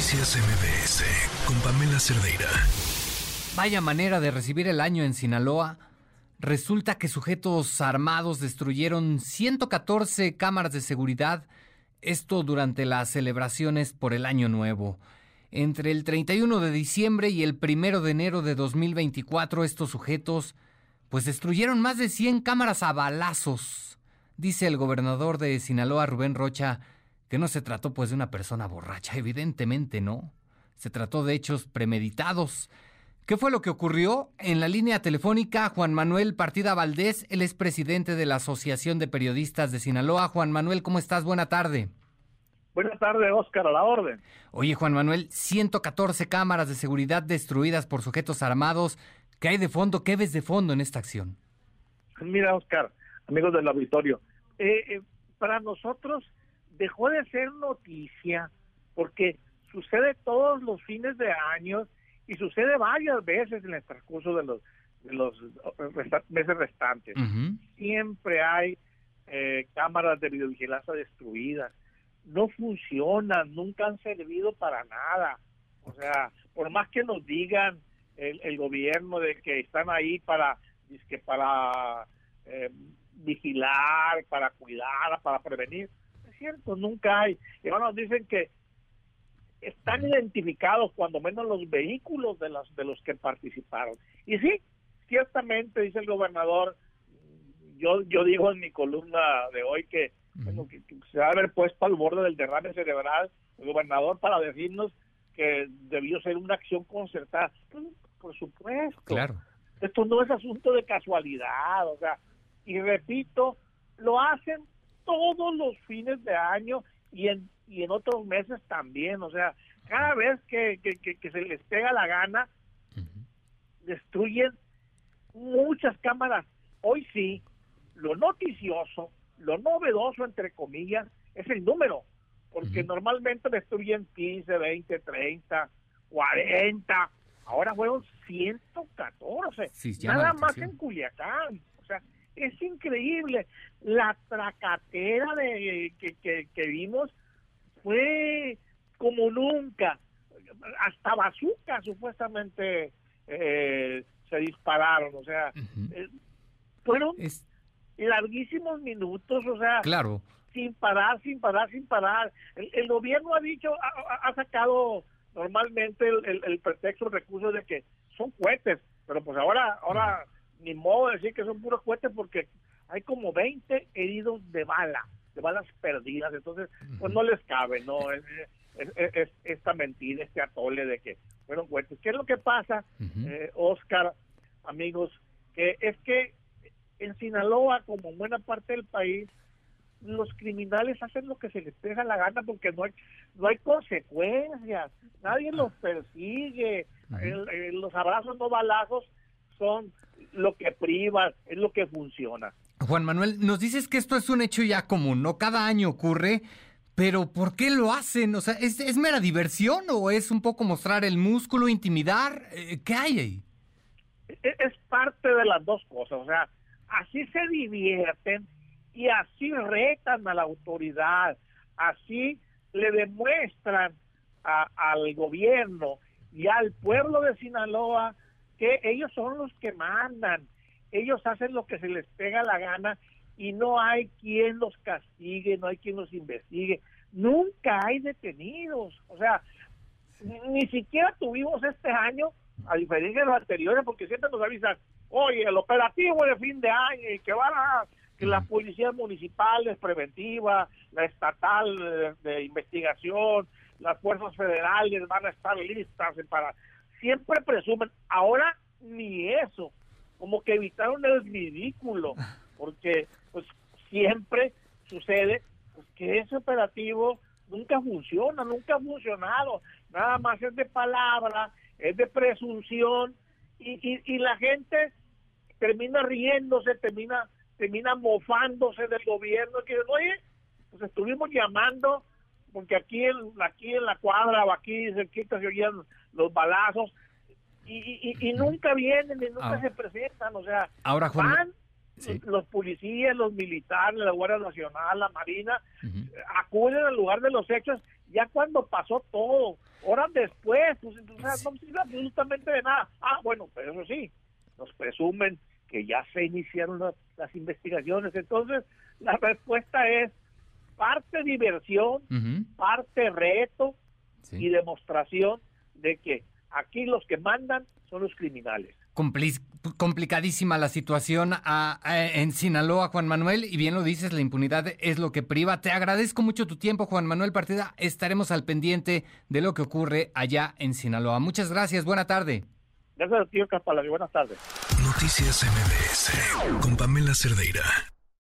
Noticias MBS con Pamela Cerdeira. Vaya manera de recibir el año en Sinaloa. Resulta que sujetos armados destruyeron 114 cámaras de seguridad, esto durante las celebraciones por el Año Nuevo. Entre el 31 de diciembre y el 1 de enero de 2024, estos sujetos pues destruyeron más de 100 cámaras a balazos. Dice el gobernador de Sinaloa, Rubén Rocha, que no se trató pues de una persona borracha, evidentemente no. Se trató de hechos premeditados. ¿Qué fue lo que ocurrió? En la línea telefónica, Juan Manuel Partida Valdés, él es presidente de la Asociación de Periodistas de Sinaloa. Juan Manuel, ¿cómo estás? Buena tarde. Buenas tardes, Oscar, a la orden. Oye, Juan Manuel, 114 cámaras de seguridad destruidas por sujetos armados. ¿Qué hay de fondo? ¿Qué ves de fondo en esta acción? Mira, Oscar, amigos del auditorio, eh, eh, para nosotros dejó de ser noticia porque sucede todos los fines de año y sucede varias veces en el transcurso de los, de los meses restantes. Siempre hay eh, cámaras de videovigilancia destruidas. No funcionan, nunca han servido para nada. O sea, por más que nos digan el, gobierno de que están ahí para, que para eh, vigilar, para cuidar, para prevenir, es cierto, nunca hay. Y ahora nos dicen que están identificados cuando menos los vehículos de los de los que participaron. Y sí, ciertamente dice el gobernador, yo yo digo en mi columna de hoy que, se va a haber puesto al borde del derrame cerebral el gobernador para decirnos que debió ser una acción concertada. Pues, por supuesto. Claro. Esto no es asunto de casualidad, o sea, y repito, lo hacen todos los fines de año y en y en otros meses también. O sea, cada vez que, se les pega la gana, destruyen muchas cámaras. Hoy sí, lo noticioso, lo novedoso, entre comillas, es el número, porque normalmente destruyen 15, 20, 30, 40. Ahora fueron 114, nada más en Culiacán. O sea, es increíble la tracatera de que, que vimos fue como nunca. Hasta bazooka supuestamente eh, se dispararon, o sea, eh, fueron larguísimos minutos, o sea, claro. sin parar, sin parar, sin parar. El, gobierno ha dicho, ha, sacado normalmente el, el, pretexto, el recurso de que son cohetes, pero pues ahora, ahora ni modo de decir que son puros cohetes porque hay como 20 heridos de bala de balas perdidas, entonces pues no les cabe, ¿no? Es, esta mentira, este atole de que fueron fuertes. ¿Qué es lo que pasa, eh, Oscar, amigos? Que es que en Sinaloa, como en buena parte del país, los criminales hacen lo que se les deja la gana porque no hay no hay consecuencias, nadie los persigue, los abrazos no balazos son lo que priva, es lo que funciona. Juan Manuel, nos dices que esto es un hecho ya común, ¿no? Cada año ocurre, pero ¿por qué lo hacen? O sea, ¿es, mera diversión o es un poco mostrar el músculo, intimidar? Eh, ¿Qué hay ahí? E, es parte de las dos cosas, o sea, así se divierten y así retan a la autoridad, así le demuestran al gobierno y al pueblo de Sinaloa que ellos son los que mandan ellos hacen lo que se les pega la gana y no hay quien los castigue, no hay quien los investigue, nunca hay detenidos, o sea, ni, siquiera tuvimos este año, a diferencia de los anteriores, porque siempre nos avisan, oye, el operativo de fin de año y que van a que las policías municipales preventivas, la estatal de, investigación, las fuerzas federales van a estar listas para siempre presumen, ahora ni eso. Como que evitaron el ridículo, porque pues siempre sucede pues, que ese operativo nunca funciona, nunca ha funcionado, nada más es de palabra, es de presunción. Y, y, la gente termina riéndose, termina termina mofándose del gobierno. Que oye, pues estuvimos llamando porque aquí en aquí en la cuadra o aquí cerquita se oían los balazos y, nunca vienen y nunca ah. se presentan, o sea, Ahora, van los policías, los militares, la Guardia Nacional, la Marina, acuden al lugar de los hechos ya cuando pasó todo, horas después, pues entonces no sirve absolutamente de nada. Ah, bueno, pero eso sí, nos presumen que ya se iniciaron las, investigaciones. Entonces, la respuesta es parte diversión, parte reto y demostración de que aquí los que mandan son los criminales complicadísima la situación en Sinaloa, Juan Manuel, y bien lo dices, la impunidad es lo que priva. Te agradezco mucho tu tiempo, Juan Manuel Partida. Estaremos al pendiente de lo que ocurre allá en Sinaloa. Muchas gracias, buena tarde. Gracias, tío Buenas tardes. Noticias MBS con Pamela Cerdeira.